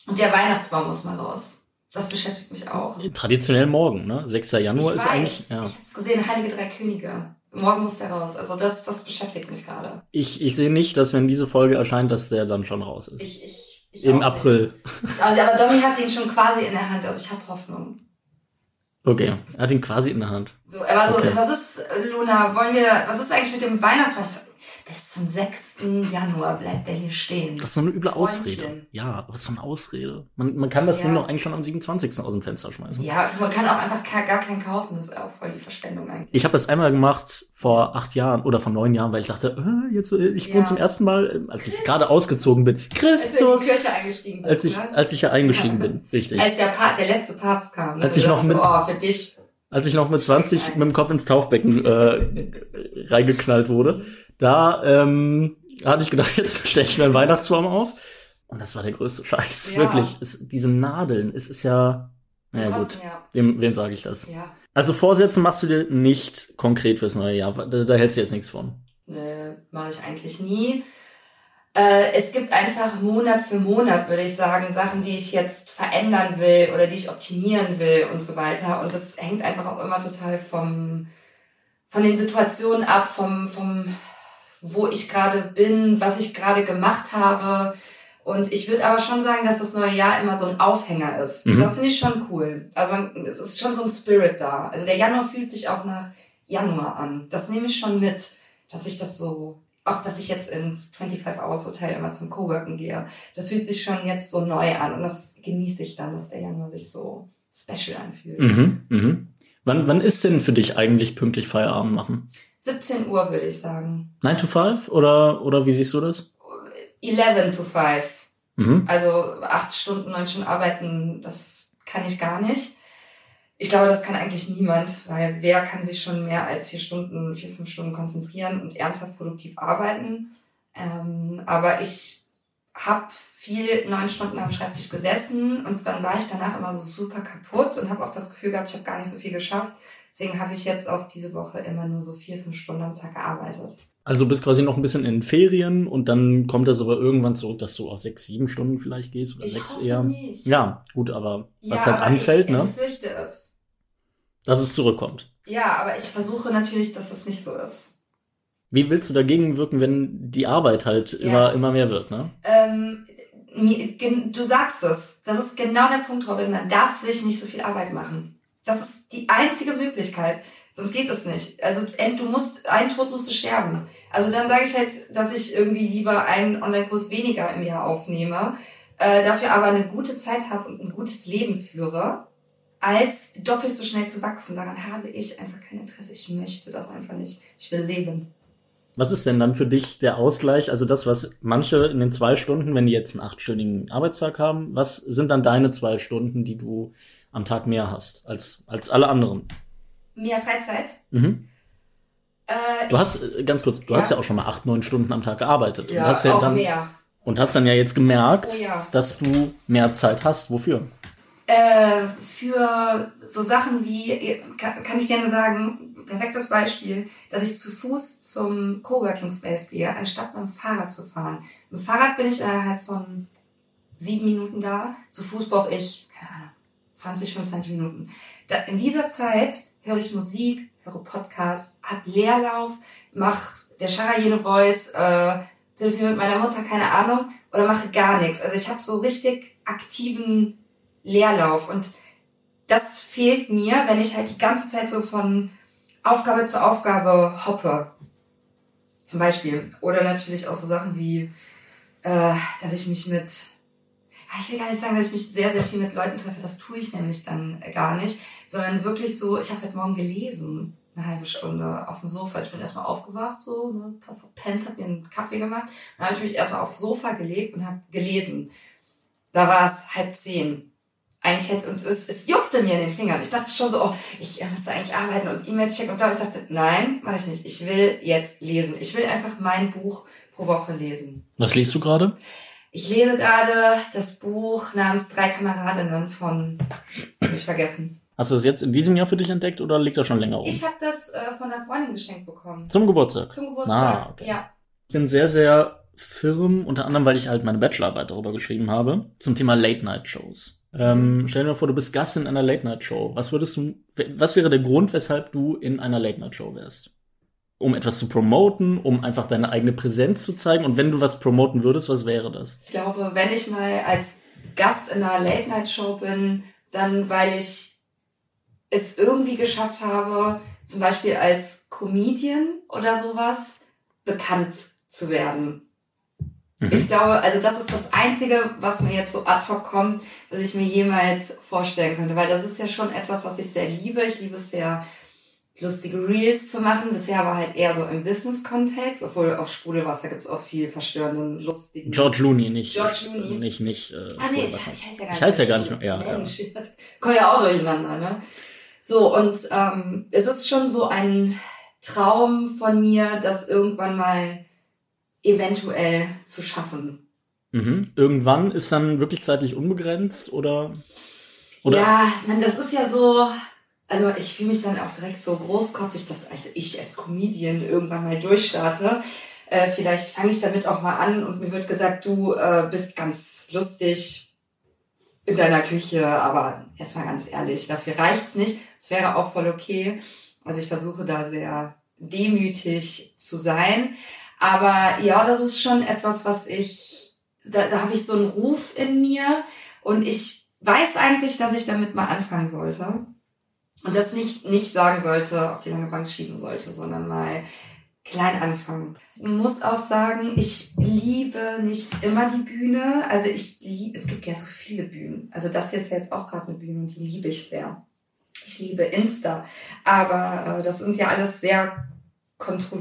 Und der Weihnachtsbaum muss mal raus. Das beschäftigt mich auch. Traditionell morgen, ne? 6. Januar ich ist weiß, eigentlich. Ja. Ich hab's gesehen, Heilige Drei Könige. Morgen muss der raus. Also das, das beschäftigt mich gerade. Ich, ich sehe nicht, dass wenn diese Folge erscheint, dass der dann schon raus ist. Ich, ich, ich Im April. Also, aber Domi hat ihn schon quasi in der Hand. Also ich habe Hoffnung. Okay, er hat ihn quasi in der Hand. So, aber so, Okay. was ist, Luna, wollen wir, was ist eigentlich mit dem Weihnachtsbaum? Bis zum 6. Januar bleibt der hier stehen. Das ist so eine üble Freundchen. Ausrede. Ja, aber das ist so eine Ausrede. Man, man kann das Ja. Ding doch eigentlich schon am 27. aus dem Fenster schmeißen. Ja, man kann auch einfach gar keinen kaufen. Das ist auch voll die Verschwendung eigentlich. Ich habe das einmal gemacht vor acht Jahren oder vor neun Jahren, weil ich dachte, äh, jetzt äh, ich Ja. wohne zum ersten Mal, äh, als ich gerade ausgezogen bin. Als du in Christus! die Kirche eingestiegen bist, Als ich, ne? als ich ja eingestiegen bin, richtig. Als der, pa der letzte Papst kam. Ne? Als ich Du noch mit- so, oh, für dich. Als ich noch mit 20 mit dem Kopf ins Taufbecken äh, reingeknallt wurde, da ähm, hatte ich gedacht, jetzt stelle ich mir einen Weihnachtsbaum auf. Und das war der größte Scheiß. Ja. Wirklich. Es, diese Nadeln, es ist ja. Zum Naja, gut. Kotzen, ja. Wem, wem sage ich das? Ja. Also Vorsätze machst du dir nicht konkret fürs neue Jahr. Da, da hältst du jetzt nichts von. Nö, mache ich eigentlich nie. Äh, es gibt einfach Monat für Monat, würde ich sagen, Sachen, die ich jetzt verändern will oder die ich optimieren will und so weiter. Und das hängt einfach auch immer total vom, von den Situationen ab, vom, vom, wo ich gerade bin, was ich gerade gemacht habe. Und ich würde aber schon sagen, dass das neue Jahr immer so ein Aufhänger ist. Mhm. Das finde ich schon cool. Also man, es ist schon so ein Spirit da. Also der Januar fühlt sich auch nach Januar an. Das nehme ich schon mit, dass ich das so, auch dass ich jetzt ins 25 Hours Hotel immer zum Coworken gehe. Das fühlt sich schon jetzt so neu an und das genieße ich dann, dass der Januar sich so special anfühlt. Mhm, mhm. Wann, wann ist denn für dich eigentlich pünktlich Feierabend machen? 17 Uhr würde ich sagen. 9 to 5 oder, oder wie siehst du das? 11 to 5. Mhm. Also acht Stunden, neun Stunden arbeiten, das kann ich gar nicht. Ich glaube, das kann eigentlich niemand, weil wer kann sich schon mehr als vier Stunden, vier, fünf Stunden konzentrieren und ernsthaft produktiv arbeiten. Ähm, aber ich habe viel neun Stunden am Schreibtisch gesessen und dann war ich danach immer so super kaputt und habe auch das Gefühl gehabt, ich habe gar nicht so viel geschafft. Deswegen habe ich jetzt auch diese Woche immer nur so vier, fünf Stunden am Tag gearbeitet. Also bist quasi noch ein bisschen in Ferien und dann kommt das aber irgendwann so, dass du auch sechs, sieben Stunden vielleicht gehst oder Ich sechs hoffe eher. nicht. Ja, gut, aber was Ja, halt aber anfällt, ich, ne, Ich fürchte es. dass es zurückkommt. Ja, aber ich versuche natürlich, dass es nicht so ist. Wie willst du dagegen wirken, wenn die Arbeit halt Ja. immer, immer mehr wird, ne? Ähm, du sagst es. Das ist genau der Punkt, Robin. Man darf sich nicht so viel Arbeit machen. Das ist die einzige Möglichkeit. Sonst geht es nicht. Also du musst, einen Tod musst du sterben. Also dann sage ich halt, dass ich irgendwie lieber einen Online-Kurs weniger im Jahr aufnehme, äh, dafür aber eine gute Zeit habe und ein gutes Leben führe, als doppelt so schnell zu wachsen. Daran habe ich einfach kein Interesse. Ich möchte das einfach nicht. Ich will leben. Was ist denn dann für dich der Ausgleich? Also das, was manche in den zwei Stunden, wenn die jetzt einen achtstündigen Arbeitstag haben, was sind dann deine zwei Stunden, die du am Tag mehr hast als, als alle anderen? Mehr Freizeit. Mhm. Äh, Du hast, äh, ganz kurz, du Ja. hast ja auch schon mal acht, neun Stunden am Tag gearbeitet. ja, und hast ja auch dann, mehr. Und hast dann ja jetzt gemerkt, Oh ja. dass du mehr Zeit hast. Wofür? Äh, für so Sachen wie, kann, kann ich gerne sagen, perfektes Beispiel, dass ich zu Fuß zum Coworking Space gehe, anstatt mit dem Fahrrad zu fahren. Mit dem Fahrrad bin ich innerhalb von sieben Minuten da. Zu Fuß brauche ich, 20, 25 Minuten. Da, in dieser Zeit höre ich Musik, höre Podcasts, hab Leerlauf, mach der Charayene Voice, äh, telefoniere mit meiner Mutter, keine Ahnung, oder mache gar nichts. Also ich habe so richtig aktiven Leerlauf und das fehlt mir, wenn ich halt die ganze Zeit so von Aufgabe zu Aufgabe hoppe. Zum Beispiel. Oder natürlich auch so Sachen wie, äh, dass ich mich mit, ich will gar nicht sagen, dass ich mich sehr, sehr viel mit Leuten treffe, das tue ich nämlich dann gar nicht, sondern wirklich so, ich habe heute Morgen gelesen, eine halbe Stunde auf dem Sofa. Ich bin erstmal aufgewacht, so, ne, verpennt, hab mir einen Kaffee gemacht, dann habe ich mich erstmal aufs Sofa gelegt und habe gelesen. Da war es halb zehn. eigentlich hätte, und es, es juckte mir in den Fingern. Ich dachte schon so, oh, ich müsste eigentlich arbeiten und E-Mails checken und bla. Ich dachte, nein, mache ich nicht. Ich will jetzt lesen. Ich will einfach mein Buch pro Woche lesen. Was liest du gerade? Ich lese gerade das Buch namens Drei Kameradinnen von, hab ich vergessen. Hast du das jetzt in diesem Jahr für dich entdeckt oder liegt das schon länger rum? Ich habe das äh, von einer Freundin geschenkt bekommen. Zum Geburtstag? Zum Geburtstag, Ah, okay. ja. Ich bin sehr, sehr firm, unter anderem, weil ich halt meine Bachelorarbeit darüber geschrieben habe, zum Thema Late-Night-Shows. Ähm, stell dir mal vor, du bist Gast in einer Late-Night-Show. Was würdest du, was wäre der Grund, weshalb du in einer Late-Night-Show wärst? Um etwas zu promoten, um einfach deine eigene Präsenz zu zeigen. Und wenn du was promoten würdest, was wäre das? Ich glaube, wenn ich mal als Gast in einer Late-Night-Show bin, dann weil ich es irgendwie geschafft habe, zum Beispiel als Comedian oder sowas, bekannt zu werden. Ich glaube, also das ist das Einzige, was mir jetzt so ad hoc kommt, was ich mir jemals vorstellen könnte. Weil das ist ja schon etwas, was ich sehr liebe. Ich liebe es sehr, lustige Reels zu machen. Bisher war halt eher so im Business-Kontext, obwohl auf Sprudelwasser gibt es auch viel verstörenden, lustigen... George Looney, nicht. George Looney. Nicht, nicht. Äh, Ah nee, ich, ich heiße ja gar nicht. Ich heiße ja gar nicht mehr, ja, Mensch, ja. komm ja auch durcheinander, ne? So, und ähm, es ist schon so ein Traum von mir, das irgendwann mal eventuell zu schaffen. Mhm. Irgendwann ist dann wirklich zeitlich unbegrenzt oder? Oder? Ja, man, das ist ja so, also ich fühle mich dann auch direkt so großkotzig, dass als ich als Comedian irgendwann mal durchstarte. Äh, vielleicht fange ich damit auch mal an und mir wird gesagt, du äh, bist ganz lustig in deiner Küche, aber jetzt mal ganz ehrlich, dafür reicht's nicht. Es wäre auch voll okay. Also ich versuche da sehr demütig zu sein. Aber ja, das ist schon etwas, was ich, da, da habe ich so einen Ruf in mir und ich weiß eigentlich, dass ich damit mal anfangen sollte. Und das nicht, nicht sagen sollte, auf die lange Bank schieben sollte, sondern mal klein anfangen. Ich muss auch sagen, ich liebe nicht immer die Bühne. Also ich liebe, es gibt ja so viele Bühnen. Also das hier ist ja jetzt auch gerade eine Bühne und die liebe ich sehr. Ich liebe Insta. Aber äh, das sind ja alles sehr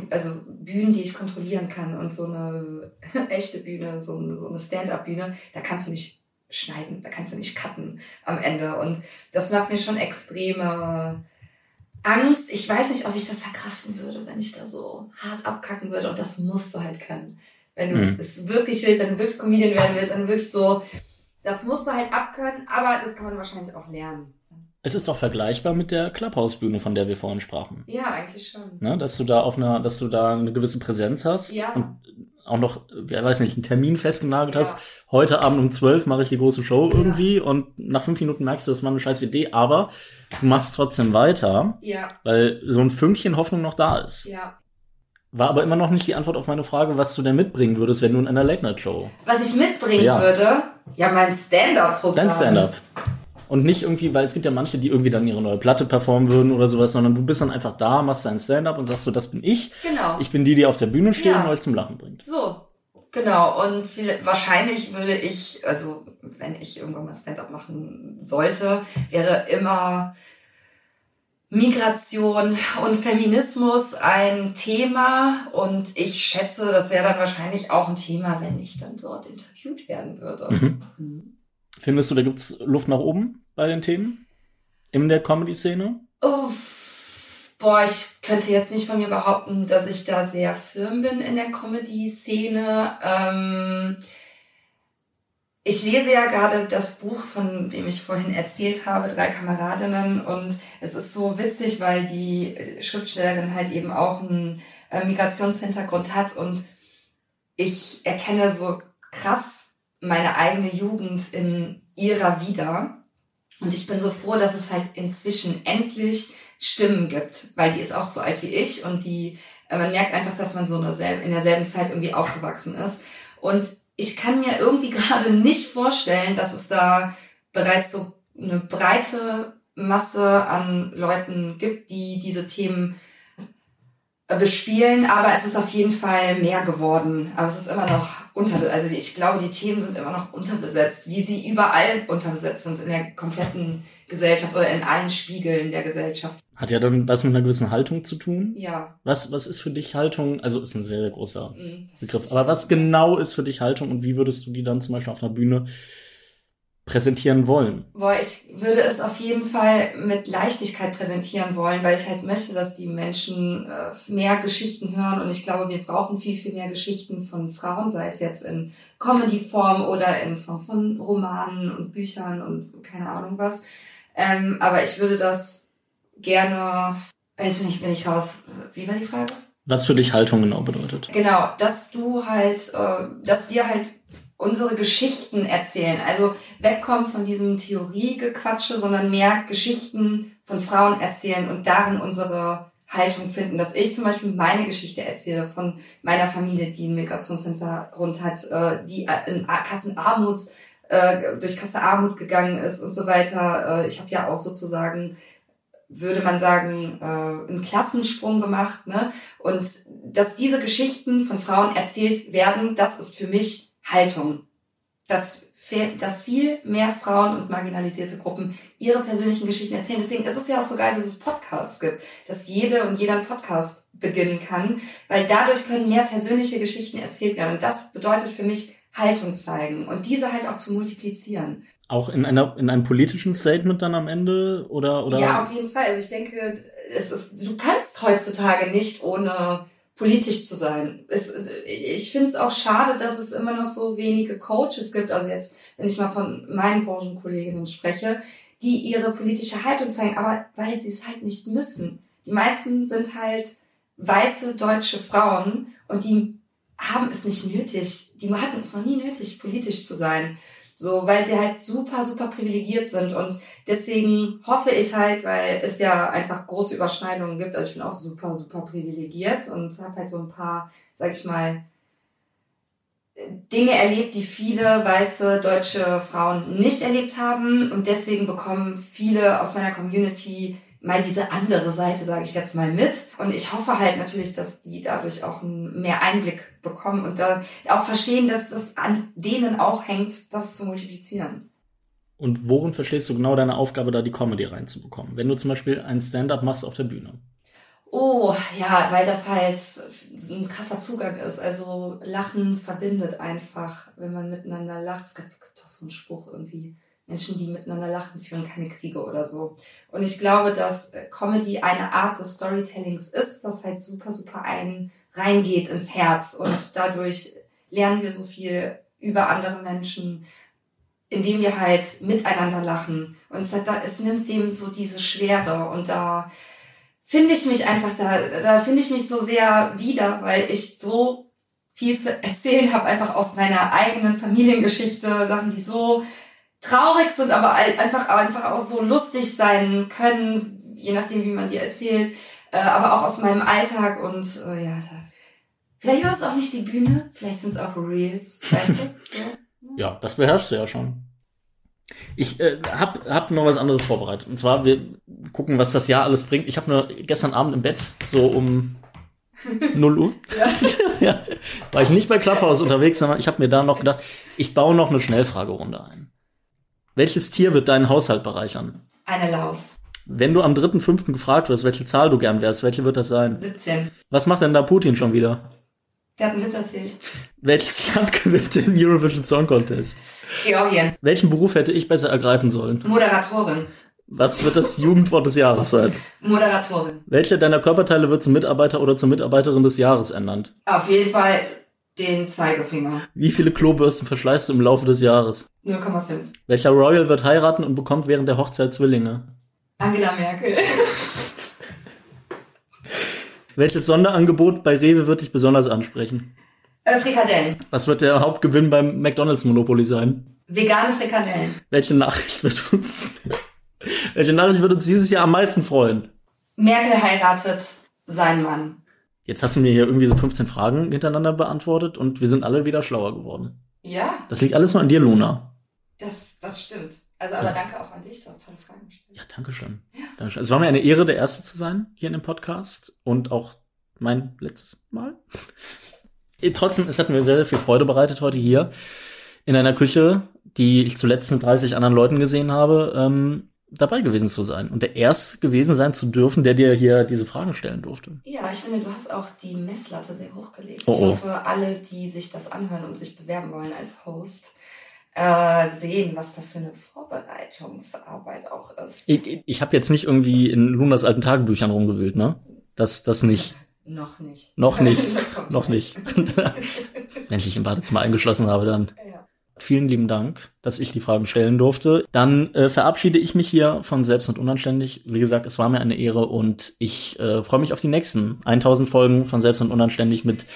also Bühnen, die ich kontrollieren kann. Und so eine echte Bühne, so eine, so eine Stand-up-Bühne, da kannst du nicht schneiden, da kannst du nicht cutten am Ende. Und das macht mir schon extreme Angst. Ich weiß nicht, ob ich das verkraften würde, wenn ich da so hart abkacken würde. Und das musst du halt können. Wenn du Mhm. es wirklich willst, wenn du wirklich Comedian werden willst, dann wirklich so, das musst du halt abkönnen, aber das kann man wahrscheinlich auch lernen. Es ist doch vergleichbar mit der Clubhouse-Bühne, von der wir vorhin sprachen. Ja, eigentlich schon. Ne? Dass du da auf einer, dass du da eine gewisse Präsenz hast Ja. und auch noch, wer weiß nicht, einen Termin festgenagelt Ja. hast. Heute Abend um 12 mache ich die große Show irgendwie und nach fünf Minuten merkst du, das war eine scheiß Idee, aber du machst trotzdem weiter, Ja, weil so ein Fünkchen Hoffnung noch da ist. ja. War aber immer noch nicht die Antwort auf meine Frage, was du denn mitbringen würdest, wenn du in einer Late-Night-Show. Was ich mitbringen Ja. würde, ja, mein Stand-up-Programm. Dein Stand-up. Und nicht irgendwie, weil es gibt ja manche, die irgendwie dann ihre neue Platte performen würden oder sowas, sondern du bist dann einfach da, machst dein Stand-up und sagst so, das bin ich. Genau. Ich bin die, die auf der Bühne steht Ja. und euch zum Lachen bringt. So, genau. Und viel, wahrscheinlich würde ich, also wenn ich irgendwann mal Stand-up machen sollte, wäre immer Migration und Feminismus ein Thema. Und ich schätze, das wäre dann wahrscheinlich auch ein Thema, wenn ich dann dort interviewt werden würde. Mhm. Findest du, da gibt's Luft nach oben bei den Themen? In der Comedy-Szene? Boah, ich könnte jetzt nicht von mir behaupten, dass ich da sehr firm bin in der Comedy-Szene. Ähm, ich lese ja gerade das Buch, von dem ich vorhin erzählt habe, Drei Kameradinnen. Und es ist so witzig, weil die Schriftstellerin halt eben auch einen äh, Migrationshintergrund hat. Und ich erkenne so krass meine eigene Jugend in ihrer wieder. Und ich bin so froh, dass es halt inzwischen endlich Stimmen gibt, weil die ist auch so alt wie ich und die, äh, man merkt einfach, dass man so in derselben, Zeit irgendwie aufgewachsen ist. Und ich kann mir irgendwie gerade nicht vorstellen, dass es da bereits so eine breite Masse an Leuten gibt, die diese Themen bespielen, aber es ist auf jeden Fall mehr geworden. Aber es ist immer noch unter, also ich glaube, die Themen sind immer noch unterbesetzt, wie sie überall unterbesetzt sind in der kompletten Gesellschaft oder in allen Spiegeln der Gesellschaft. Hat ja dann was mit einer gewissen Haltung zu tun. Ja. Was, was ist für dich Haltung? Also ist ein sehr, sehr großer das- Begriff. Aber was genau ist für dich Haltung und wie würdest du die dann zum Beispiel auf einer Bühne präsentieren wollen? Boah, ich würde es auf jeden Fall mit Leichtigkeit präsentieren wollen, weil ich halt möchte, dass die Menschen äh, mehr Geschichten hören und ich glaube, wir brauchen viel, viel mehr Geschichten von Frauen, sei es jetzt in Comedy-Form oder in Form von Romanen und Büchern und keine Ahnung was. Ähm, aber ich würde das gerne, jetzt bin ich, bin ich raus. Wie war die Frage? Was für dich Haltung genau bedeutet. Genau, dass du halt, äh, dass wir halt unsere Geschichten erzählen. Also wegkommen von diesem Theoriegequatsche, sondern mehr Geschichten von Frauen erzählen und darin unsere Haltung finden. Dass ich zum Beispiel meine Geschichte erzähle von meiner Familie, die einen Migrationshintergrund hat, äh, die in Kassenarmuts, äh, durch Kassenarmut gegangen ist und so weiter. Äh, ich habe ja auch sozusagen würde man sagen, äh, einen Klassensprung gemacht. Ne? Und dass diese Geschichten von Frauen erzählt werden, das ist für mich Haltung, dass, dass viel mehr Frauen und marginalisierte Gruppen ihre persönlichen Geschichten erzählen. Deswegen ist es ja auch so geil, dass es Podcasts gibt, dass jede und jeder einen Podcast beginnen kann, weil dadurch können mehr persönliche Geschichten erzählt werden. Und das bedeutet für mich Haltung zeigen und diese halt auch zu multiplizieren. Auch in einer in einem politischen Statement dann am Ende oder oder? Ja, auf jeden Fall. Also ich denke, es ist, du kannst heutzutage nicht ohne politisch zu sein. Es, ich finde es auch schade, dass es immer noch so wenige Coaches gibt, also jetzt, wenn ich mal von meinen Branchenkolleginnen spreche, die ihre politische Haltung zeigen, aber weil sie es halt nicht müssen. Die meisten sind halt weiße deutsche Frauen und die haben es nicht nötig, die hatten es noch nie nötig, politisch zu sein. So, weil sie halt super, super privilegiert sind. Und deswegen hoffe ich halt, weil es ja einfach große Überschneidungen gibt. Also ich bin auch super, super privilegiert und habe halt so ein paar, sag ich mal, Dinge erlebt, die viele weiße deutsche Frauen nicht erlebt haben. Und deswegen bekommen viele aus meiner Community mal diese andere Seite, sage ich jetzt mal, mit. Und ich hoffe halt natürlich, dass die dadurch auch mehr Einblick bekommen und da auch verstehen, dass es an denen auch hängt, das zu multiplizieren. Und worin verstehst du genau deine Aufgabe, da die Comedy reinzubekommen? Wenn du zum Beispiel ein Stand-up machst auf der Bühne. Oh, ja, weil das halt ein krasser Zugang ist. Also Lachen verbindet einfach, wenn man miteinander lacht. Es gibt doch so einen Spruch irgendwie Menschen, die miteinander lachen, führen keine Kriege oder so. Und ich glaube, dass äh, Comedy eine Art des Storytellings ist, das halt super, super einen reingeht ins Herz. Und dadurch lernen wir so viel über andere Menschen, indem wir halt miteinander lachen. Und es, hat, es nimmt dem so diese Schwere. Und da finde ich mich einfach, da, da finde ich mich so sehr wieder, weil ich so viel zu erzählen habe, einfach aus meiner eigenen Familiengeschichte, Sachen, die so traurig sind, aber einfach, einfach auch so lustig sein können, je nachdem, wie man die erzählt, äh, aber auch aus meinem Alltag und äh, ja, da, vielleicht ist es auch nicht die Bühne, vielleicht sind es auch Reels, weißt du? Ja, ja das beherrschst du ja schon. Ich äh, hab, hab noch was anderes vorbereitet. Und zwar, wir gucken, was das Jahr alles bringt. Ich habe nur gestern Abend im Bett, so um 0 Uhr, ja. ja, war ich nicht bei Clubhouse unterwegs, sondern ich habe mir da noch gedacht, ich baue noch eine Schnellfragerunde ein. Welches Tier wird deinen Haushalt bereichern? Eine Laus. Wenn du am 3.5. gefragt wirst, welche Zahl du gern wärst, welche wird das sein? 17. Was macht denn da Putin schon wieder? Der hat einen Witz erzählt. Welches Land gewinnt den Eurovision Song Contest? Georgien. Welchen Beruf hätte ich besser ergreifen sollen? Moderatorin. Was wird das Jugendwort des Jahres sein? Moderatorin. Welche deiner Körperteile wird zum Mitarbeiter oder zur Mitarbeiterin des Jahres ernannt? Auf jeden Fall den Zeigefinger. Wie viele Klobürsten verschleißt du im Laufe des Jahres? 0,5. Welcher Royal wird heiraten und bekommt während der Hochzeit Zwillinge? Angela Merkel. Welches Sonderangebot bei Rewe wird dich besonders ansprechen? Äh, Frikadellen. Was wird der Hauptgewinn beim McDonalds Monopoly sein? Vegane Frikadellen. Welche Nachricht wird uns, welche Nachricht wird uns dieses Jahr am meisten freuen? Merkel heiratet seinen Mann. Jetzt hast du mir hier irgendwie so 15 Fragen hintereinander beantwortet und wir sind alle wieder schlauer geworden. Ja. Das liegt alles nur an dir, Luna. Das, das stimmt. Also, aber ja. danke auch an dich, du hast tolle Fragen gestellt. Ja, danke schön. Ja. Dankeschön. Es war mir eine Ehre, der Erste zu sein hier in dem Podcast und auch mein letztes Mal. Trotzdem, es hat mir sehr, sehr viel Freude bereitet heute hier in einer Küche, die ich zuletzt mit 30 anderen Leuten gesehen habe. Ähm, dabei gewesen zu sein und der Erst gewesen sein zu dürfen, der dir hier diese Fragen stellen durfte. Ja, ich finde, du hast auch die Messlatte sehr hochgelegt. Oh, oh. Ich hoffe, alle, die sich das anhören und sich bewerben wollen als Host, äh, sehen, was das für eine Vorbereitungsarbeit auch ist. Ich, ich habe jetzt nicht irgendwie in Lunas alten Tagebüchern rumgewühlt, ne? Das, das nicht. Noch nicht. Noch nicht. noch nicht. Wenn ich im Badezimmer eingeschlossen habe, dann. Vielen lieben Dank, dass ich die Fragen stellen durfte. Dann äh, verabschiede ich mich hier von Selbst und Unanständig. Wie gesagt, es war mir eine Ehre und ich äh, freue mich auf die nächsten 1000 Folgen von Selbst und Unanständig mit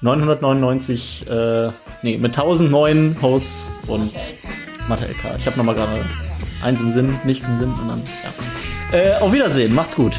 999, äh, nee, mit 1000 neuen Hosts und Mathe LK. Ich habe nochmal gerade eins im Sinn, nichts im Sinn und dann, ja. Äh, auf Wiedersehen, macht's gut.